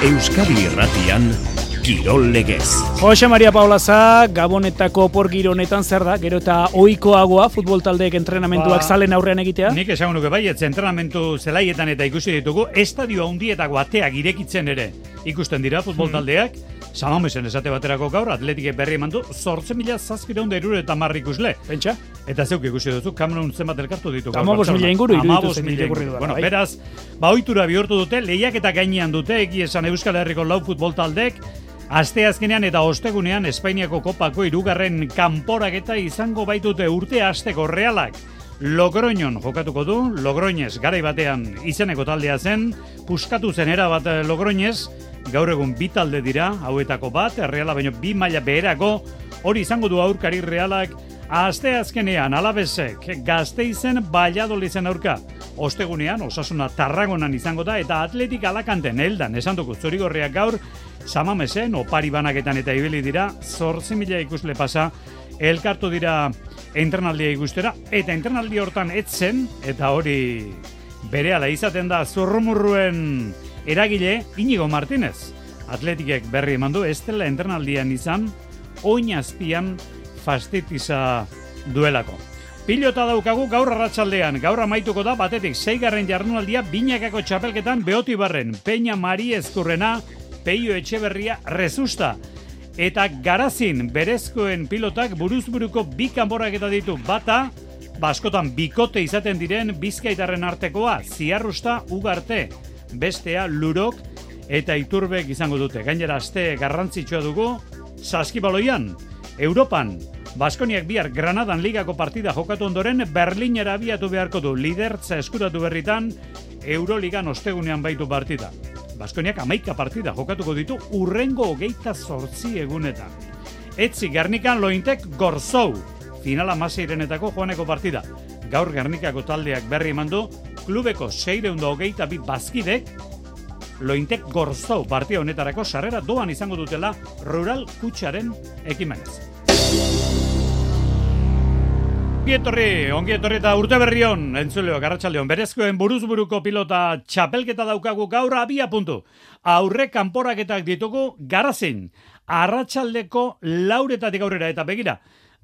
Euskadi Irratian Kirol Legez. Jose Maria Paulaza, Gabonetako por gironetan zer da, gero eta oikoagoa futbol taldeek entrenamentuak Ba, zalen aurrean egitea? Nik esango nuke bai, ez entrenamentu zelaietan eta ikusi ditugu, estadio handietako ateak irekitzen ere ikusten dira futbol taldeak, Samamesen esate baterako gaur, atletike berri eman du, zortzen mila zazpireun derure eta marri ikusle. Pentsa? Eta zeuk ikusi duzu, Cameron zenbat elkartu ditu. Bartzelona. mila inguru iruditu zen inguru. Bueno, bai. beraz, ba ohitura bihurtu dute, lehiak eta gainean dute, egi esan Euskal Herriko lau futbol taldek, Aste azkenean eta ostegunean Espainiako kopako irugarren kanporaketa izango baitute urte asteko realak. Logroñon jokatuko du, Logroñez garai batean izeneko taldea zen, puskatu zen era bat eh, Logroñez, gaur egun bi talde dira, hauetako bat, reala baino bi maila beherako, hori izango du aurkari realak, aste azkenean alabesek gazteizen Valladoliden aurka. Ostegunean, osasuna tarragonan izango da, eta atletik alakanten eldan, esan dugu zorigorriak gaur, samamesen, opari banaketan eta ibili dira, zortzi mila ikusle pasa, elkartu dira entrenaldia ikustera, eta entrenaldi hortan etzen, eta hori berehala izaten da zurrumurruen eragile Inigo Martinez. Atletikek berri eman du, ez dela entrenaldian izan, oin azpian fastitiza duelako. Pilota daukagu gaur arratsaldean, gaur amaituko da batetik seigarren jardunaldia binakako txapelketan beoti barren, Peña Mari Ezkurrena, Peio Etxeberria Rezusta. Eta garazin berezkoen pilotak buruzburuko bi kanboraketa ditu bata, baskotan bikote izaten diren bizkaitarren artekoa, ziarrusta ugarte, bestea lurok eta iturbek izango dute. Gainera aste garrantzitsua dugu, saskibaloian, Europan, Baskoniak bihar Granadan ligako partida jokatu ondoren Berlinera abiatu beharko du lidertza eskuratu berritan Euroligan ostegunean baitu partida. Baskoniak amaika partida jokatuko ditu urrengo hogeita zortzi egunetan. Etzi Gernikan lointek gorzou, finala maseirenetako joaneko partida. Gaur Gernikako taldeak berri eman du, klubeko seireunda hogeita bi bazkidek, lointek gorzou partida honetarako sarrera doan izango dutela rural kutsaren ekimenez. Ongietorri, ongietorri eta urte berrion, entzuleo, garratxaldeon, berezkoen buruzburuko pilota txapelketa daukagu gaur abia puntu. Aurre kanporaketak ditugu garazin, arratsaldeko lauretatik aurrera eta begira.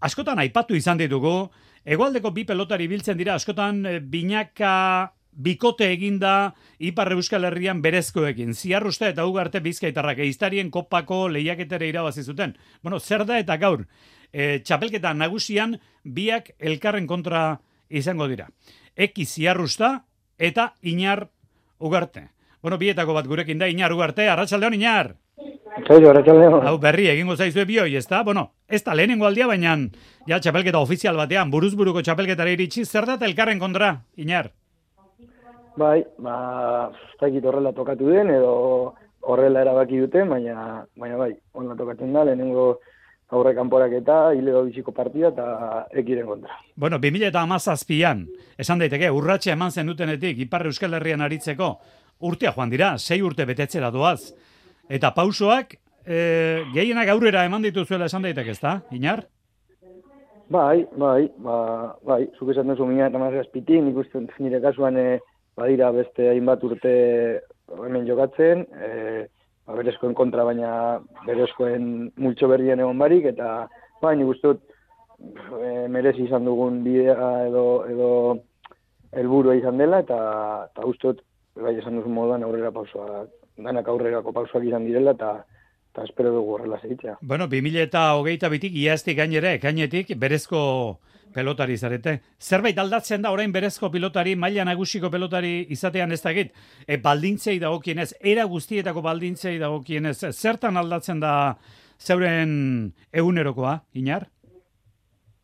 Askotan aipatu izan ditugu, egualdeko bi pelotari biltzen dira, askotan eh, binaka bikote eginda Ipar Euskal Herrian berezkoekin. Ziarrusta eta ugarte bizkaitarrak eiztarien kopako lehiaketere irabazi zuten. Bueno, zer da eta gaur, e, txapelketa nagusian biak elkarren kontra izango dira. Eki ziarrusta eta inar ugarte. Bueno, bietako bat gurekin da, inar ugarte, arratsaldeon inar! Kaixo, arratsaldeon. Hau berri egingo zaizue bioi, ez da? Bueno, ez da lehenengo aldia, baina ja txapelketa ofizial batean, buruzburuko txapelketara iritsi, zer da elkarren kontra, inar? Bai, ba, ez dakit horrela tokatu den, edo horrela erabaki dute, baina, baina bai, honla tokatzen da, lehenengo aurre kanporak eta hilego biziko partida eta ekiren kontra. Bueno, 2000 eta amazazpian, esan daiteke, urratxe eman zen dutenetik, Ipar Euskal Herrian aritzeko, urtea joan dira, sei urte betetzera doaz. Eta pausoak, e, gehienak aurrera eman dituzuela esan daiteke, ez da, Inar? Bai, bai, ba, bai, zuk esan duzu mina eta uste dut nire kasuan e, badira beste hainbat urte hemen jokatzen, e, ba, berezkoen kontra baina berezkoen multxo berrien egon barik, eta bai, nik uste dut e, merezi izan dugun bidea edo, edo helburua izan dela, eta, eta uste dut, bai, esan duzu moduan aurrera pausoak, danak aurrerako pausoak izan direla, eta eta espero dugu horrela segitzea. Bueno, 2000 eta hogeita bitik, iaztik gainera, ekainetik, berezko pelotari zarete. Zerbait aldatzen da orain berezko pilotari, maila nagusiko pelotari izatean ez dakit. E, baldintzei dagokienez, era guztietako baldintzei dagokienez, zertan aldatzen da zeuren egunerokoa, Inar?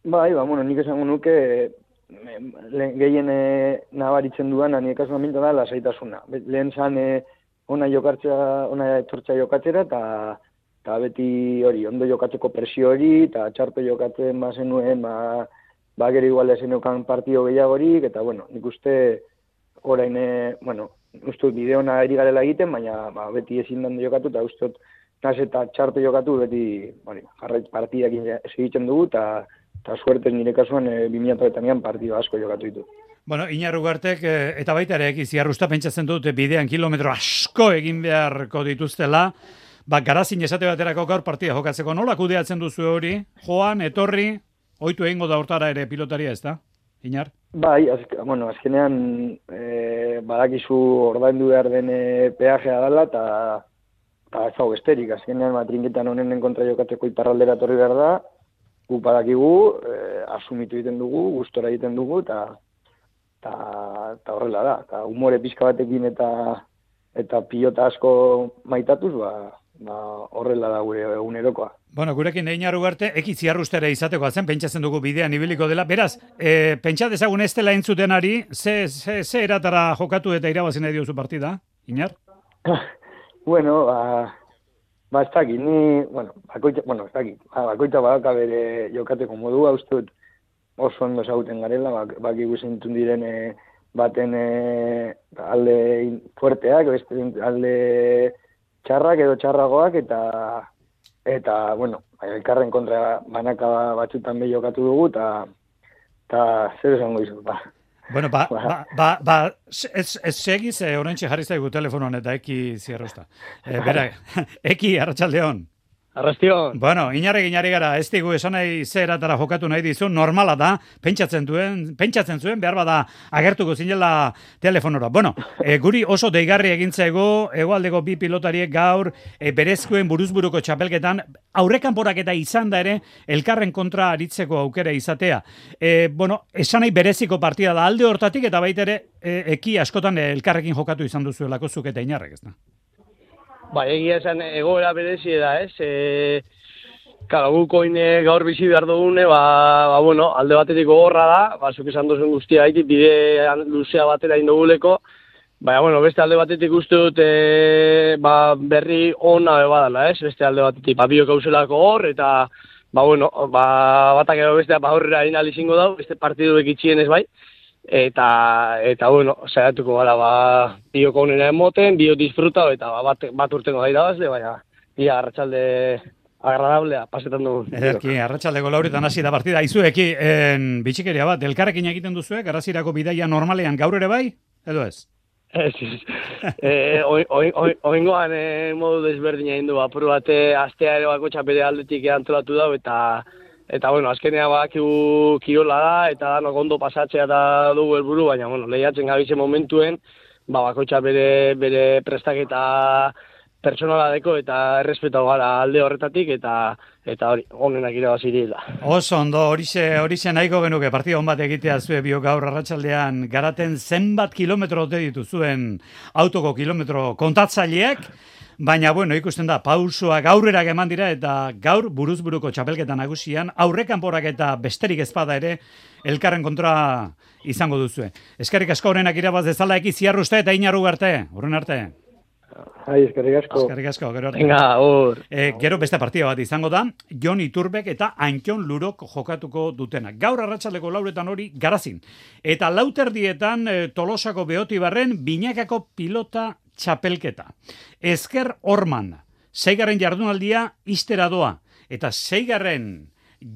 Bai, ba, bueno, nik esango nuke eh, gehien eh, nabaritzen duan, nire kasuan minta da, lasaitasuna. Lehen zan, eh, ona jokatzea, ona etortzea jokatzera, eta eta beti hori, ondo jokatzeko presio hori, eta txarto jokatzen bazenuen, ba, ba gero igual eseneukan partio gehiagorik, eta bueno, nik uste orain, eh, bueno, uste dut bideona eri garela egiten, baina ba, beti ezin dan jokatu, eta uste naz eta txarto jokatu, beti hori, jarrait partidak segitzen dugu, eta eta suertez nire kasuan e, 2008an partido asko jokatu ditu. Bueno, Iñar Ugartek eh, eta baita ere ekiz jarrusta pentsatzen dut bidean kilometro asko egin beharko dituztela. Ba, garazin esate baterako gaur partida jokatzeko nola kudeatzen duzu hori? Joan, etorri, oitu egingo da hortara ere pilotaria ez da? Iñar? Bai, azk, bueno, azkenean e, badakizu ordaindu behar den e, peajea dela, eta eta ez hau besterik, azkenean matrinketan honen kontra jokatzeko iparraldera torri behar da, gu badakigu, e, asumitu egiten dugu, gustora egiten dugu, eta eta eta horrela da, eta umore pixka batekin eta eta pilota asko maitatuz, ba, ba horrela da gure egunerokoa. Bueno, gurekin egin ugarte, eki ziarrustera izateko zen, pentsatzen dugu bidean ibiliko dela. Beraz, e, pentsa dezagun ez dela entzutenari, ze, ze, ze eratara jokatu eta irabazin nahi diozu partida, Inar? bueno, ba, ba ez dakit, ni, bueno, bakoitza, bueno, ez dakit, ba, bakoitza badaka bere jokateko modua, uste dut oso ondo zauten garela, bak, baki guzentun diren e, baten e, alde fuerteak, alde txarrak edo txarragoak, eta eta, bueno, elkarren kontra banaka batzutan behi jokatu dugu, eta, eta zer esango izu, ba. Bueno, ba, ba, ba, ba, ba ez, ez segiz, eh, orentxe jarri zaigu telefonoan eta eki zierrosta. Eh, bera, eki, arratxaldeon. Arrastio. Bueno, inarre ginari gara, ez digu esan nahi zeratara jokatu nahi dizu, normala da, pentsatzen duen, pentsatzen zuen, behar bada agertuko zinela telefonora. Bueno, e, guri oso deigarri egintzego, egoaldeko bi pilotariek gaur, e, berezkoen buruzburuko txapelketan, aurrekan eta izan da ere, elkarren kontra aritzeko aukera izatea. E, bueno, esan nahi bereziko partida da alde hortatik, eta baitere, e, eki askotan elkarrekin jokatu izan duzuelako zuk eta inarrek, ez da? Ba, egia esan egoera berezi da, ez? E, Kala, gaur bizi behar dugune, ba, ba, bueno, alde batetik gogorra da, ba, zuk esan duzun guztia haitik, bide luzea batera indoguleko, Baina, bueno, beste alde batetik uste dut e, ba, berri ona badala, ez? Beste alde batetik, ba, biok hor, eta, ba, bueno, ba, batak edo beste, ba, horrela inalizingo dau, beste partidu ekitxien ez bai, eta eta bueno, saiatuko gara ba bioko honena emoten, bio disfruta eta ba, bat, bat urtengo da irabazle, baina ia arratsalde agradablea pasetan dugu. Ederki, arratsaldeko lauritan hasi da partida. Izueki, en, bitxikeria bat, elkarrekin egiten duzuek, garazirako bidaia normalean gaur ere bai, edo ez? Ez, ez. e, oingoan e, modu desberdina indu, apur bate, astea ere bako txapede aldetik antolatu dago, eta Eta, bueno, azkenea bakiu kirola da, eta da, ondo pasatzea da dugu helburu, baina, bueno, lehiatzen gabize momentuen, ba, bakoitza bere, bere prestaketa personala deko eta errespetu gara alde horretatik, eta eta hori, onenak irabazi dira. Oso ondo, horixe, horixe nahiko genuke, partida hon bat egitea zue bio gaur arratsaldean garaten zenbat kilometro ote dituzuen autoko kilometro kontatzaileak, Baina, bueno, ikusten da, pausua gaurrera eman dira eta gaur buruzburuko txapelketa nagusian, aurrekan porak eta besterik ezpada ere, elkarren kontra izango duzue. Eskerrik asko horrenak irabaz dezala eki ziarruste eta inarru arte, horren arte. Ai, eskerrik asko. Eskerrik asko, gero arte. Venga, hor. E, gero beste partida bat izango da, Jon Iturbek eta Antion Lurok jokatuko dutena. Gaur arratsaleko lauretan hori garazin. Eta lauterdietan e, Tolosako behoti barren, binakako pilota txapelketa. Ezker Orman, zeigarren jardunaldia iztera doa, eta zeigarren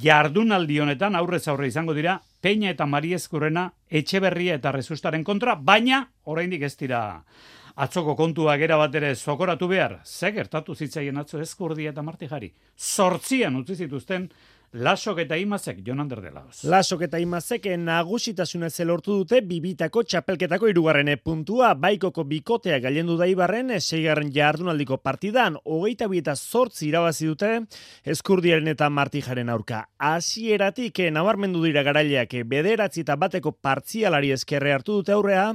jardunaldi honetan aurrez aurre izango dira, Peña eta Mariezkurrena etxeberria eta rezustaren kontra, baina oraindik ez dira atzoko kontua gera bat ere zokoratu behar, ze gertatu zitzaien atzo ezkurdia eta martijari. Sortzian utzi zituzten Lasok eta imazek, Jon Ander de Laos. Lasok eta imazek nagusitasuna zelortu dute bibitako txapelketako irugarrene puntua, baikoko bikotea gailendu da ibarren, seigarren jardunaldiko partidan, hogeita bieta zortzi irabazi dute, eskurdiaren eta martijaren aurka. Asieratik, nabarmendu dira garaileak, bederatzi eta bateko partzialari eskerre hartu dute aurrea,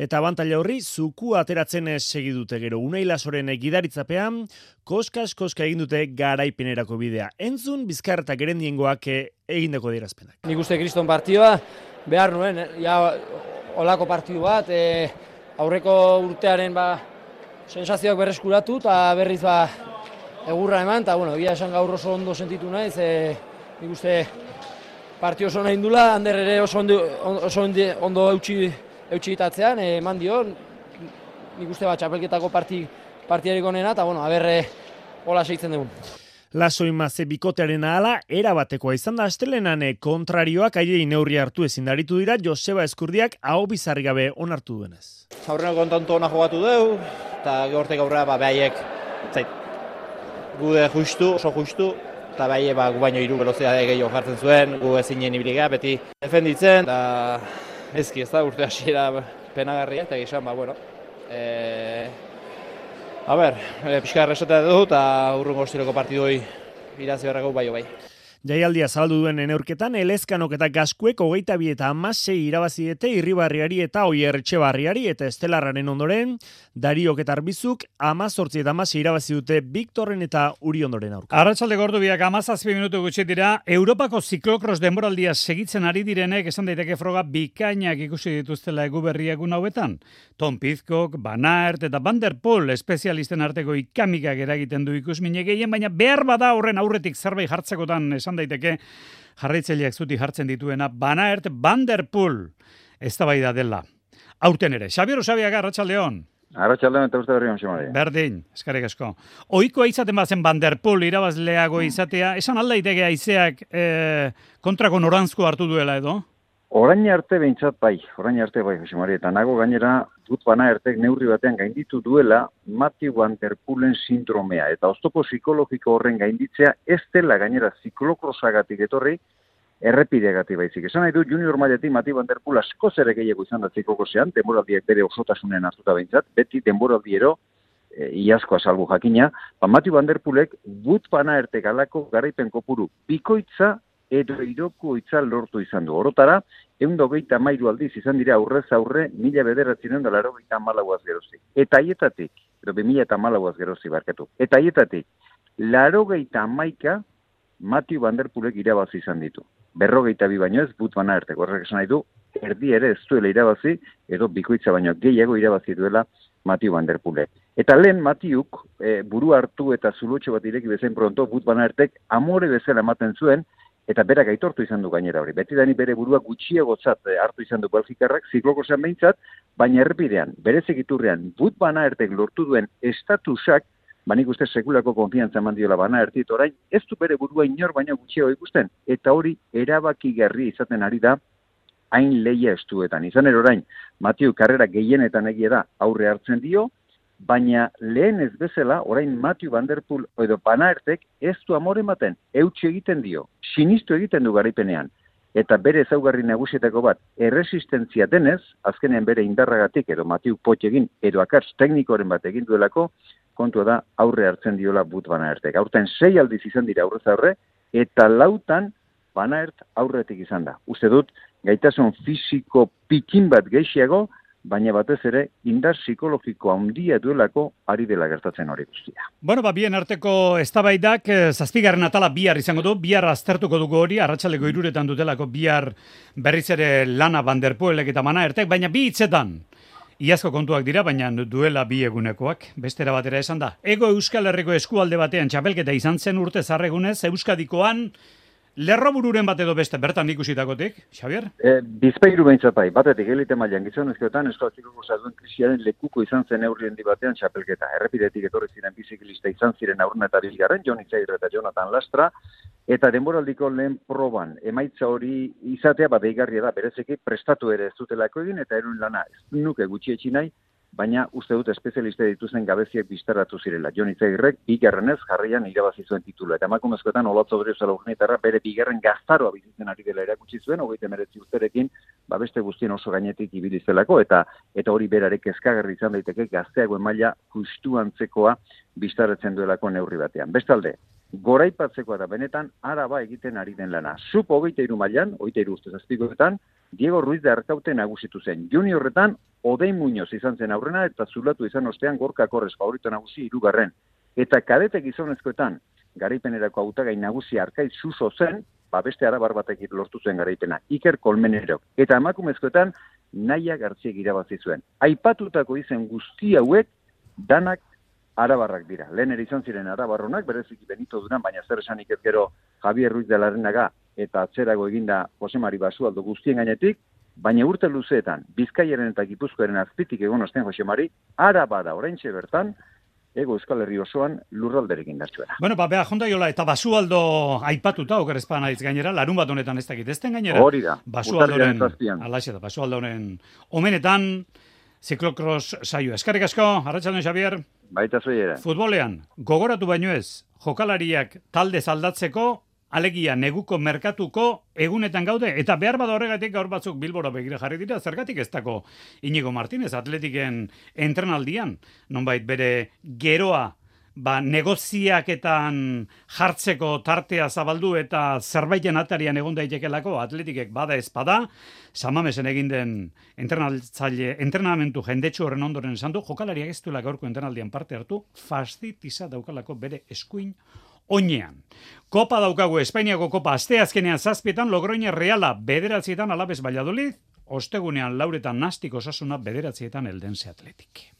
eta bantaila horri, zuku ateratzen segi dute gero. Unai lasoren gidaritzapean, koskas koska egin dute garaipenerako bidea. Entzun, bizkarretak gerendiengoak eh, egindeko dirazpenak. Nik uste kriston partioa, behar nuen, eh, ja, olako partio bat, e, aurreko urtearen ba, sensazioak berreskuratu eta berriz ba, egurra eman, eta bueno, esan gaur oso ondo sentitu naiz, e, nik uste partio oso nahi indula, hander ere oso ondo, oso ondo eutxi, eutxi eman dio, nik uste bat txapelketako parti, partiarik onena, eta bueno, aberre hola seitzen dugu. Laso imaze bikotearen ahala, erabatekoa izan da astelenan kontrarioak aile neurri hartu ezin daritu dira Joseba Eskurdiak hau bizarri gabe onartu duenez. Aurrena kontantu ona jogatu dugu, eta gaurtek aurrera ba, behaiek, zait, gude justu, oso justu, eta behaiek ba, gu baino iru velozia gehiago jartzen zuen, gu ezinen ibiliga, beti defenditzen, eta ezki ez da, urte hasiera penagarria, eta gizan, ba, bueno, e, a ber, e, pixka erresatea du, eta urrungo ostiroko partidoi irazi berrako bai bai. Jaialdia zabaldu duen eneurketan, elezkanok eta gaskuek hogeita bi eta amasei irabaziete irribarriari eta oier barriari eta estelarraren ondoren, dariok eta arbizuk amazortzi eta amasei irabazi dute Viktorren eta uri ondoren aurka. Arratxalde gordu biak amazazpi minutu gutxet dira, Europako ziklokros denboraldia segitzen ari direnek esan daiteke froga bikainak ikusi dituztela egu berriak hauetan. Tom Pizkok, Van Aert eta Van der Poel espezialisten arteko ikamikak eragiten du ikusmine gehien, baina behar bada horren aurretik zerbait jartzekotan esan izan daiteke jarraitzaileak zuti jartzen dituena Banaert Van der Poel eztabaida dela. Aurten ere, Xabier Osabiaga Arratsaldeon. Arratsaldeon eta uste berri on Berdin, eskerrik asko. Ohikoa izaten bazen Van der Poel irabazleago mm. izatea, esan alda daiteke aizeak eh, kontrako norantzko hartu duela edo? Orain arte behintzat bai, orain arte bai, Jose Maria, eta nago gainera dut bana ertek neurri batean gainditu duela Matthew Van Der Poolen sindromea, eta oztopo psikologiko horren gainditzea ez dela gainera ziklokrosagatik etorri, errepideagatik baizik. Esan nahi du junior mailetik Matthew Van Der Pool asko zere gehiago izan da ziklokrosean, denboraldiak bere osotasunen hartuta behintzat, beti denboraldiero, e, iazkoa salbu jakina, ba, Matthew Van Der Poolek but bana ertek alako garaipen kopuru bikoitza edo iroko itzal lortu izan du. Orotara, egun dogeita mairu aldiz izan dira aurrez aurre mila bederatzen da laro geita malauaz gerozi. Eta aietatik, edo be mila eta malauaz gerozi barkatu. Eta aietatik, laro geita maika Matiu Banderpulek irabazi izan ditu. Berrogeita bi baino ez, but bana erteko. Horrek esan nahi du, erdi ere ez duela irabazi, edo bikoitza baino gehiago irabazi duela Matiu Banderpulek. Eta lehen Matiuk, e, buru hartu eta zulutxo bat ireki bezain pronto, but bana ertek, amore bezala ematen zuen, eta berak aitortu izan du gainera hori. Beti dani bere burua gutxiagotzat eh, hartu izan du Belgikarrak, zikloko zean behintzat, baina errepidean, bere zegiturrean, but bana ertek lortu duen estatusak, banik uste sekulako konfiantza eman diola bana ertit orain, ez du bere burua inor baina gutxiago ikusten, eta hori erabaki gerri izaten ari da, hain leia estuetan. Izan orain, Matiu karrera gehienetan egia da aurre hartzen dio, baina lehen ez bezala, orain Matthew Van edo Panaertek ez du amore ematen, eutxe egiten dio, sinistu egiten du garaipenean. Eta bere ezaugarri nagusietako bat, erresistentzia denez, azkenean bere indarragatik edo Matthew Pot egin, edo akars teknikoren bat egin duelako, kontua da aurre hartzen diola but Banaertek. Aurten sei aldiz izan dira aurrez aurre, eta lautan Banaert aurretik izan da. Uste dut, gaitasun fisiko pikin bat geixiago, baina batez ere indar psikologiko handia duelako ari dela gertatzen hori guztia. Bueno, ba, bien arteko eztabaidak eh, zazpigarren atala bihar izango du, bihar aztertuko dugu hori, arratsaleko iruretan dutelako bihar berriz ere lana banderpuelek eta mana ertek, baina bi hitzetan, Iazko kontuak dira, baina duela bi egunekoak, bestera batera esan da. Ego Euskal Herriko eskualde batean txapelketa izan zen urte zarregunez, Euskadikoan Lerrobururen bat edo beste, bertan ikusitakotik, Xavier? E, bizpeiru behintzat bai, batetik elite mailan gizon ezkoetan, eskoatziko zaduen krisiaren lekuko izan zen eurrien di batean txapelketa. Errepidetik etorri ziren biziklista izan ziren aurren eta bilgarren, Jon Itzair eta Jonathan Lastra, eta denboraldiko lehen proban, emaitza hori izatea, bat eigarria da, berezeki prestatu ere ez dutelako egin, eta erun lana ez nuke gutxi nahi, baina uste dut espezialiste dituzen gabeziek bizterratu zirela. Jon Itzagirrek, bigarrenez jarrian irabazi zuen titula. Eta emakumezkoetan, olatzo dure zela bere bigarren gaztaroa bizitzen ari dela erakutsi zuen, hogeite meretzi usterekin, ba beste guztien oso gainetik ibili zelako, eta eta hori berarek ezkagarri izan daiteke gazteagoen maila justu antzekoa biztarretzen duelako neurri batean. Bestalde, goraipatzeko da benetan araba egiten ari den lana. Zup hogeita iru mailan, hogeita iru ustez Diego Ruiz de Arkaute nagusitu zen. Juniorretan, Odei Muñoz izan zen aurrena eta zulatu izan ostean gorka korrez favorito nagusi irugarren. Eta kadete gizonezkoetan, garaipenerako autagai nagusi arkai suso zen, ba beste arabar batek lortu zen garaipena, Iker Kolmenero. Eta emakumezkoetan, naia gartziek irabazi zuen. Aipatutako izen guzti hauek, danak arabarrak dira. Lehen ere izan ziren arabarronak, bereziki benito duran, baina zer esanik ez gero Javier Ruiz de Larrenaga eta atzerago eginda Jose Mari Basualdo guztien gainetik, baina urte luzeetan, Bizkaiaren eta Gipuzkoaren azpitik egon osten Jose Mari, araba da oraintxe bertan, ego Euskal Herri osoan lurralderekin dartzuela. Bueno, ba, beha, jonda jola, eta basualdo aipatuta, oker ezpan aiz gainera, larun bat honetan ez dakit, ez den gainera? Hori da, basualdoren, alaxe da, basualdoren omenetan, ziklokros saio. Eskarrik asko, Arratxaldon Xavier, Baita zoiera. futbolean, gogoratu baino ez, jokalariak talde zaldatzeko, alegia neguko merkatuko egunetan gaude, eta behar bada horregatik gaur batzuk bilbora begira jarri dira, zergatik ez dako Inigo Martínez atletiken entrenaldian, nonbait bere geroa ba, negoziaketan jartzeko tartea zabaldu eta zerbaiten atarian egon daitekelako atletikek bada ez bada, samamesen egin den entrenatzaile, entrenamentu jendetsu horren ondoren esan du, jokalariak ez duela gaurko entrenaldian parte hartu, fastitiza daukalako bere eskuin oinean. Kopa daukagu Espainiako kopa asteazkenean zazpietan Logroña Reala bederatzietan alabez Valladolid, ostegunean lauretan nastik osasuna bederatzietan eldense atletik.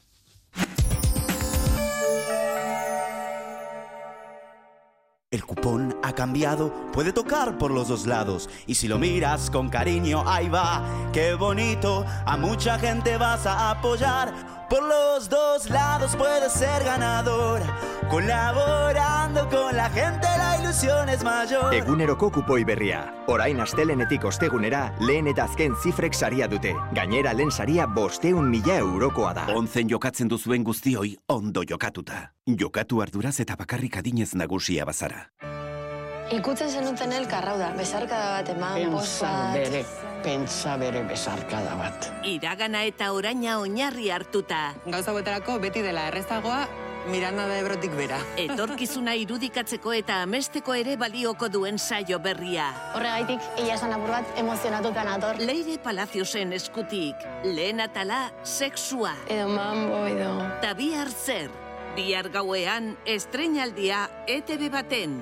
El cupón ha cambiado, puede tocar por los dos lados. Y si lo miras con cariño, ahí va, qué bonito. A mucha gente vas a apoyar. Por los dos lados puedes ser ganador. Colaborando con la gente, la ilusión es mayor. Eguneroko kupoi berria. Orain astelenetik ostegunera, lehen eta azken zifrek saria dute. Gainera lehen saria bosteun mila eurokoa da. Onzen jokatzen duzuen guztioi ondo jokatuta. Jokatu arduraz eta bakarrik adinez nagusia bazara. Ikutzen zenuten elkar, hau da, bezarkada bat eman, bost bat... bere, pentsa bere bezarkada bat. Iragana eta oraina oinarri hartuta. Gauza betarako beti dela errezagoa, Miranda de Ebrotik bera. Etorkizuna irudikatzeko eta amesteko ere balioko duen saio berria. Horregaitik, ia esan apur bat emozionatuta nator. Leire Palaciosen eskutik, lehen atala, sexua. Edo mambo, edo... Ta bihar zer, bihar gauean, estrenaldia ETV baten.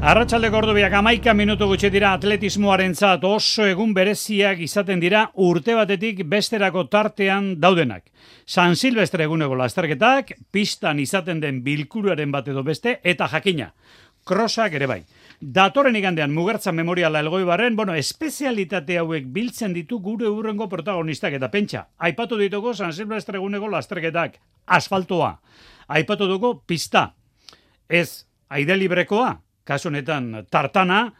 Arratxaldeko ordubiak amaika minutu gutxe dira atletismoaren zat oso egun bereziak izaten dira urte batetik besterako tartean daudenak. San Silvestre eguneko lasterketak, pistan izaten den bilkuruaren bat edo beste, eta jakina, krosak ere bai. Datorren igandean mugertza memoriala elgoi barren, bueno, espezialitate hauek biltzen ditu gure urrengo protagonistak eta pentsa. Aipatu dituko San Silvestre eguneko lasterketak, asfaltoa. Aipatu dugu pista. Ez, aide librekoa, kasu honetan tartana,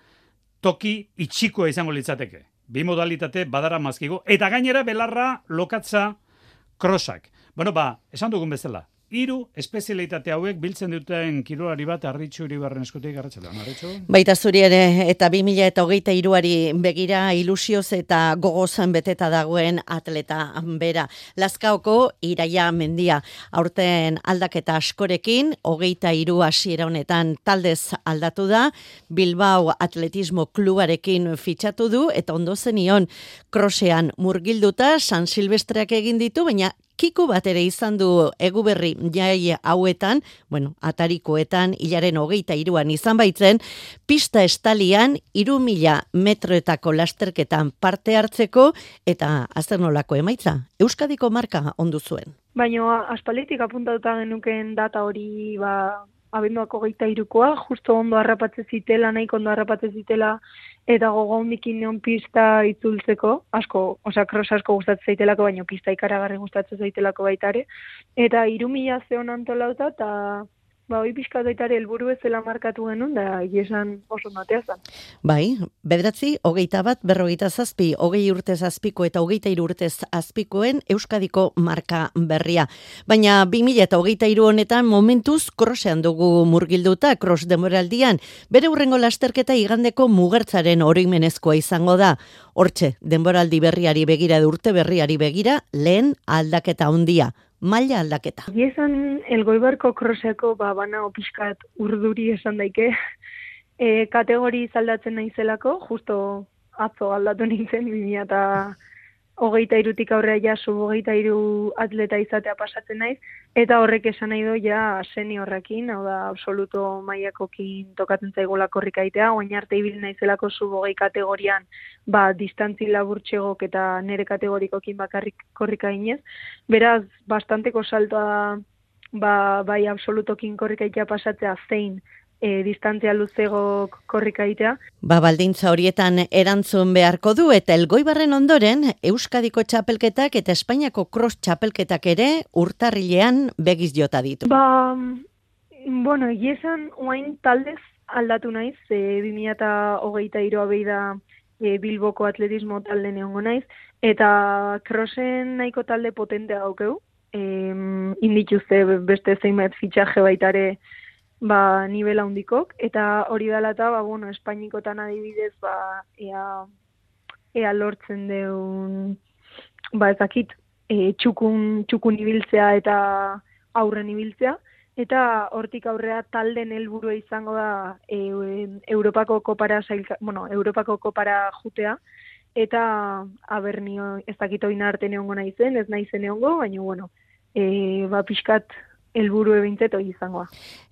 toki itxikoa izango litzateke. Bi modalitate badara mazkigo. Eta gainera belarra lokatza krosak. Bueno, ba, esan dugun bezala. Hiru espezialitate hauek biltzen duten kirolari bat arritxu iribarren eskutik garratxela. Arritxu? Baita zuri ere, eta 2000 eta hogeita iruari begira ilusioz eta gogozan beteta dagoen atleta bera. Lazkaoko iraia mendia. Aurten aldaketa askorekin, hogeita iru hasiera honetan taldez aldatu da, Bilbao Atletismo Klubarekin fitxatu du, eta ondo zenion krosean murgilduta, San Silvestreak egin ditu, baina kiku bat ere izan du eguberri jai hauetan, bueno, atarikoetan, hilaren hogeita iruan izan baitzen, pista estalian, iru mila metroetako lasterketan parte hartzeko, eta azter nolako emaitza, Euskadiko marka ondu zuen. Baina aspalitik apuntatuta genuken data hori ba, abenduako geita irukoa, justo ondo harrapatze zitela, nahiko ondo harrapatze zitela, eta gogo hondikin neon pista itzultzeko, asko, osea, cross asko gustatzen zaitelako, baina pista ikaragarri gustatzen zaitelako baitare, eta iru mila zeon antolauta, eta ba, hoi pixka doitare helburu ezela markatu genuen, da esan oso natea zan. Bai, bederatzi, hogeita bat, berrogeita zazpi, hogei urte zazpiko eta hogeita iru urte zazpikoen Euskadiko marka berria. Baina, 2000 eta hogeita iru honetan momentuz krosean dugu murgilduta, kros demoraldian, bere urrengo lasterketa igandeko mugertzaren oroimenezkoa izango da. Hortxe, denboraldi berriari begira, urte berriari begira, lehen aldaketa handia maila aldaketa. Giesan elgoibarko kroseako ba, bana opiskat urduri esan daike, e, kategori zaldatzen naizelako, justo atzo aldatu nintzen, 2000 eta hogeita irutik aurrea ja hogeita iru atleta izatea pasatzen naiz, eta horrek esan nahi do ja seniorrekin, hau da absoluto maiakokin tokatzen zaigula korrikaitea, oain arte ibil naizelako sub hogei kategorian, ba, distantzi laburtxegok eta nere kategorikokin bakarrik korrika inez. Beraz, bastanteko saltoa ba, bai absolutokin korrikaitea pasatzea zein e, distantzia luzego korrika egitea. Ba, baldintza horietan erantzun beharko du eta elgoibarren ondoren Euskadiko txapelketak eta Espainiako cross txapelketak ere urtarrilean begiz jota ditu. Ba, bueno, esan oain taldez aldatu naiz, e, 2008 iroa behi da e, Bilboko atletismo talde neongo naiz, eta crossen nahiko talde potentea gaukeu, e, indituzte beste zeinbat fitxaje baitare ba, nivel handikok, eta hori dela eta, ba, bueno, Espainikotan adibidez, ba, ea, ea lortzen deun, ba, ezakit, e, txukun, txukun ibiltzea eta aurren ibiltzea, eta hortik aurrea talden helburua izango da e, Europako kopara sailka, bueno, Europako kopara jutea, eta abernio ez dakit oin arte neongo naizen, ez naizen neongo, baina, bueno, e, ba, pixkat helburu ebintzet hori izangoa.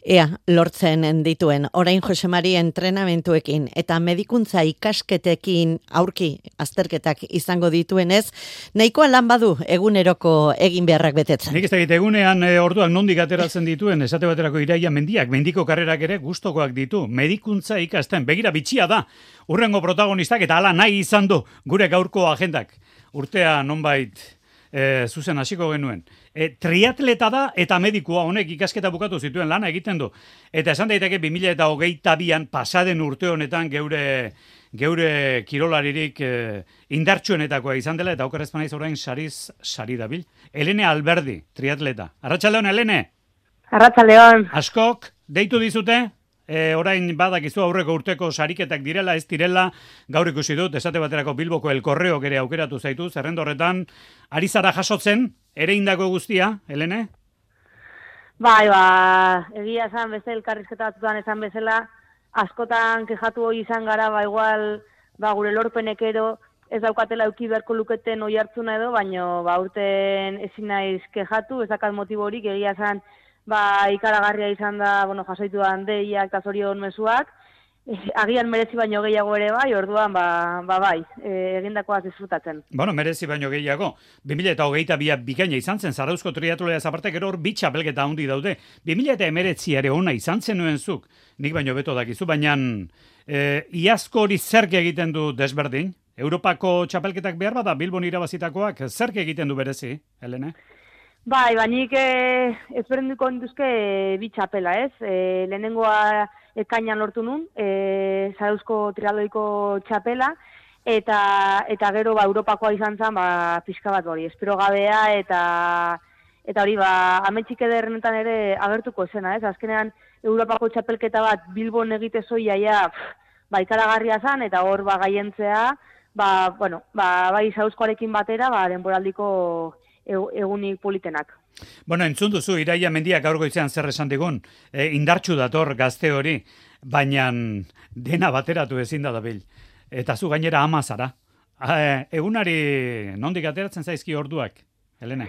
Ea, lortzen dituen, orain Josemari entrenamentuekin eta medikuntza ikasketekin aurki azterketak izango dituenez, nahikoa lan badu eguneroko egin beharrak betetzen. Nik ez da egunean e, orduak nondik ateratzen dituen, esate baterako iraia mendiak, mendiko karrerak ere gustokoak ditu, medikuntza ikasten, begira bitxia da, urrengo protagonistak eta ala nahi izan du gure gaurko agendak. Urtea nonbait e, zuzen hasiko genuen e, triatleta da eta medikua honek ikasketa bukatu zituen lana egiten du. Eta esan daiteke 2000 eta hogeita bian pasaden urte honetan geure geure kirolaririk e, indartsuenetakoa izan dela eta oker ezpanaiz orain sariz sari dabil. Elene Alberdi, triatleta. Arratxaldeon, Elene? Arratxaldeon. Askok, deitu dizute? E, orain badakizu aurreko urteko sariketak direla, ez direla, gaur ikusi dut, esate baterako Bilboko el korreo ere aukeratu zaitu, zerrendo horretan, ari zara jasotzen, ere indako guztia, Helene? Bai, ba, egia esan beste elkarrizketa batutan esan bezala, askotan kejatu hori izan gara, ba, igual, ba, gure lorpenekero, ez daukatela euki beharko luketen oi hartzuna edo, baino, ba, urten ezin naiz kejatu, ez dakat motiborik, egia esan, ba, ikaragarria izan da, bueno, jasaitu da deiak eta zorion mezuak, agian merezi baino gehiago ere bai, orduan, ba, ba bai, e, egindakoaz disfrutatzen. Bueno, merezi baino gehiago. 2000 eta hogeita bia bikaina izan zen, Zarauzko triatulea zaparte gero hor bitxa belgeta handi daude. 2000 eta emeretzi ere ona izan zen nuen zuk, nik baino beto dakizu, baina e, iazko hori zerke egiten du desberdin? Europako txapelketak behar bada Bilbon irabazitakoak zerke egiten du berezi, Helene? Bai, bainik eh, ezberdinduko induzke eh, bitxapela, ez? Eh, lehenengoa ekainan lortu nun, eh, zarauzko trialoiko txapela, eta eta gero ba, Europakoa izan zen, ba, pixka bat hori, espero gabea, eta eta hori, ba, ametxik ederrenetan ere agertuko esena, ez? Azkenean, Europako txapelketa bat Bilbon egite zoia, ja, ba, ikaragarria zen, eta hor, ba, gaientzea, ba, bueno, ba, bai, zarauzkoarekin batera, ba, denboraldiko egunik politenak. Bueno, entzun duzu, Iraia Mendiak gaur goizean zer esan digun, e, indartxu dator gazte hori, baina dena bateratu ezin da dabil. Eta zu gainera ama zara. E, egunari nondik ateratzen zaizki orduak, Helene?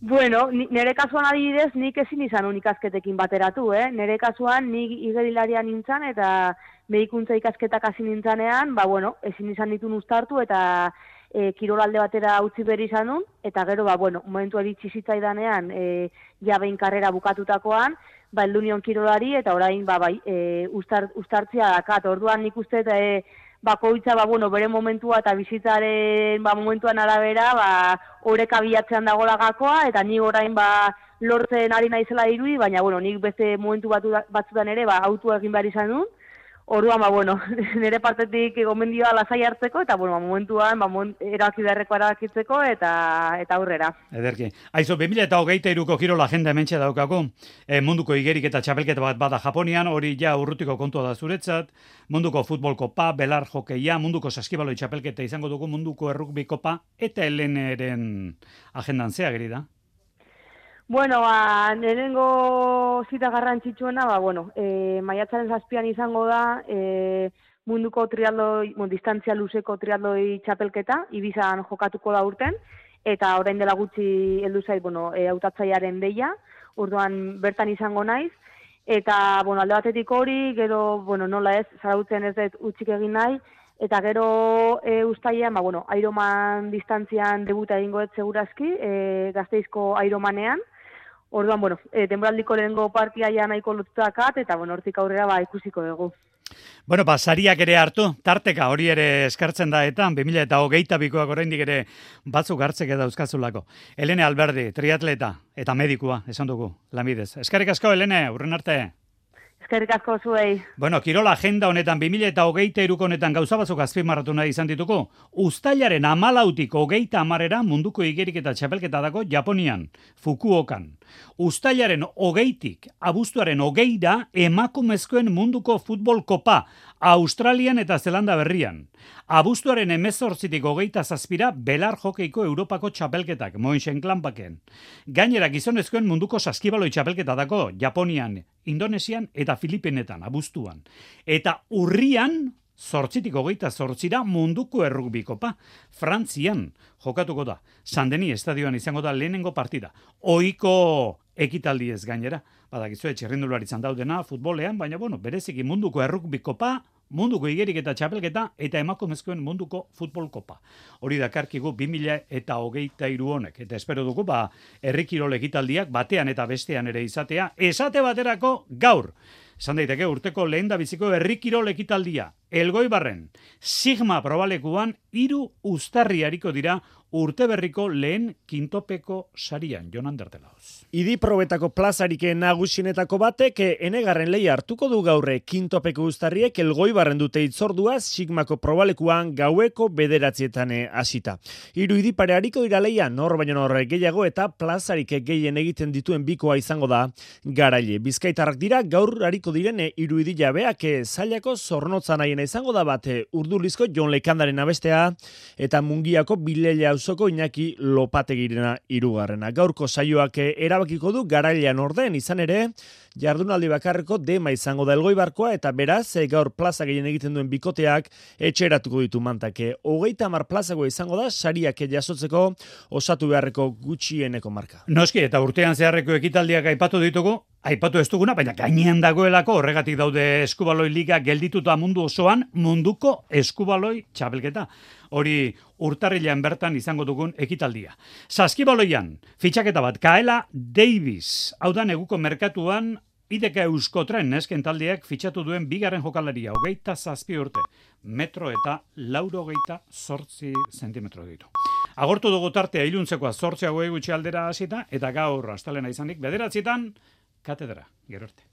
Bueno, nire kasuan adibidez, nik ezin izan unikazketekin bateratu, eh? Nire kasuan nik igerilarian nintzen eta medikuntza ikasketak hasi nintzanean, ba, bueno, ezin izan ditun ustartu eta e, kirolalde batera utzi berri izan nun, eta gero, ba, bueno, momentu eritzi zitzaidanean, e, jabein karrera bukatutakoan, ba, eldunion kirolari, eta orain, ba, bai, e, ustar, ustartzia dakat, orduan nik uste, eta, e, bakoitza, ba, bueno, bere momentua eta bizitzaren ba, momentuan arabera, ba, horrek abiatzean dago lagakoa, eta ni orain, ba, lortzen ari naizela irudi, baina, bueno, nik beste momentu batu, batzutan ere, ba, autu egin behar izan dut, Orduan, ba, bueno, nire partetik gomendioa lasai hartzeko, eta, bueno, ba, momentuan, ba, eraki beharreko erakitzeko, eta eta aurrera. Ederki. Aizo, 2000 eta hogeita iruko giro la agenda hementxe daukako, e, munduko igerik eta txapelketa bat bada Japonian, hori ja urrutiko kontua da zuretzat, munduko futbol kopa, belar jokeia, munduko saskibaloi txapelketa izango dugu munduko errukbi kopa, eta heleneren agendan zeageri da. Bueno, ba, nirengo zita garrantzitsuena, ba, bueno, e, maiatzaren zazpian izango da, e, munduko trialdoi, bon, distantzia luzeko trialdoi txapelketa, ibizan jokatuko da urten, eta orain dela gutxi heldu zait, bueno, e, autatzaiaren deia, urduan bertan izango naiz, eta, bueno, alde batetik hori, gero, bueno, nola ez, zarautzen ez dut utxik egin nahi, eta gero e, ustaian, ba, bueno, Ironman distantzian debuta egingo ez segurazki, e, gazteizko Ironmanean, Orduan, bueno, e, denboraldiko lehengo partia ja nahiko lotutakat, eta bueno, hortik aurrera ba ikusiko dugu. Bueno, ba, sariak ere hartu, tarteka hori ere eskartzen da eta 2000 eta hogeita bikoak oraindik ere batzuk hartzek eta euskazulako. Elene Alberdi, triatleta eta medikua, esan dugu, lamidez. Eskarrik asko, Elene, urren arte. Eskerrik asko zuei. Bueno, Kirola agenda honetan 2000 eta hogeita eruko honetan gauza batzuk azpimarratu nahi izan dituko. Uztailaren amalautik hogeita amarera munduko igerik eta txapelketa dago Japonian, Fukuokan. Uztailaren hogeitik, abuztuaren hogeira emakumezkoen munduko futbol kopa, Australian eta Zelanda berrian. Abuztuaren emezortzitik hogeita zazpira belar jokeiko Europako txapelketak, moinxen klanpaken. Gainera gizonezkoen munduko saskibaloi txapelketa dago Japonian, Indonesian eta Filipinetan, abuztuan. Eta urrian, Zortzitik hogeita zortzira munduko errukbikopa. Frantzian jokatuko da. Sandeni estadioan izango da lehenengo partida. Oiko ekitaldi ez gainera. Badakizue txerrindularitzan daudena futbolean, baina bueno, bereziki munduko errukbikopa munduko igerik eta txapelketa eta emakumezkoen munduko futbol kopa. Hori dakarkigu 2000 eta hogeita iru honek. Eta espero dugu, ba, errikirol ekitaldiak batean eta bestean ere izatea. Esate baterako gaur. Esan daiteke urteko lehen da biziko herrikirol ekitaldia. Elgoi barren, Sigma probalekuan hiru ustarriariko dira urte berriko lehen kintopeko sarian, Jonan Dertelaoz. Idi probetako plazarike nagusinetako batek enegarren lehi hartuko du gaurre kintopeko ustarriek elgoi barren dute itzordua sigmako probalekuan gaueko bederatzietan hasita. Hiru idi pare hariko dira leia nor baino nor gehiago eta plazarike gehien egiten dituen bikoa izango da garaile. Bizkaitarrak dira gaur hariko diren hiru idi jabeak zailako zornotza nahiena izango da bate urdulizko Jon Lekandaren abestea eta mungiako bilela auzoko Iñaki Lopategirena hirugarrena. Gaurko saioak erabakiko du garailean orden izan ere jardunaldi bakarreko dema izango da elgoibarkoa eta beraz gaur plaza gehien egiten duen bikoteak etxeratuko ditu mantake. Hogeita mar plazago izango da sariak jasotzeko osatu beharreko gutxieneko marka. Noski eta urtean zeharreko ekitaldiak aipatu ditugu, aipatu ez duguna, baina gainean dagoelako horregatik daude eskubaloi liga geldituta mundu osoan munduko eskubaloi txapelketa hori urtarrilean bertan izango dugun ekitaldia. Saskibaloian, fitxaketa bat, Kaela Davis, hau da neguko merkatuan, Ideka Euskotren nesken taldeak fitxatu duen bigarren jokalaria, hogeita zazpi urte, metro eta lauro hogeita sortzi zentimetro ditu. Agortu dugu tartea iluntzekoa sortzea gutxi aldera hasita, eta gaur astalena izanik, bederatzietan, katedra, gerorte.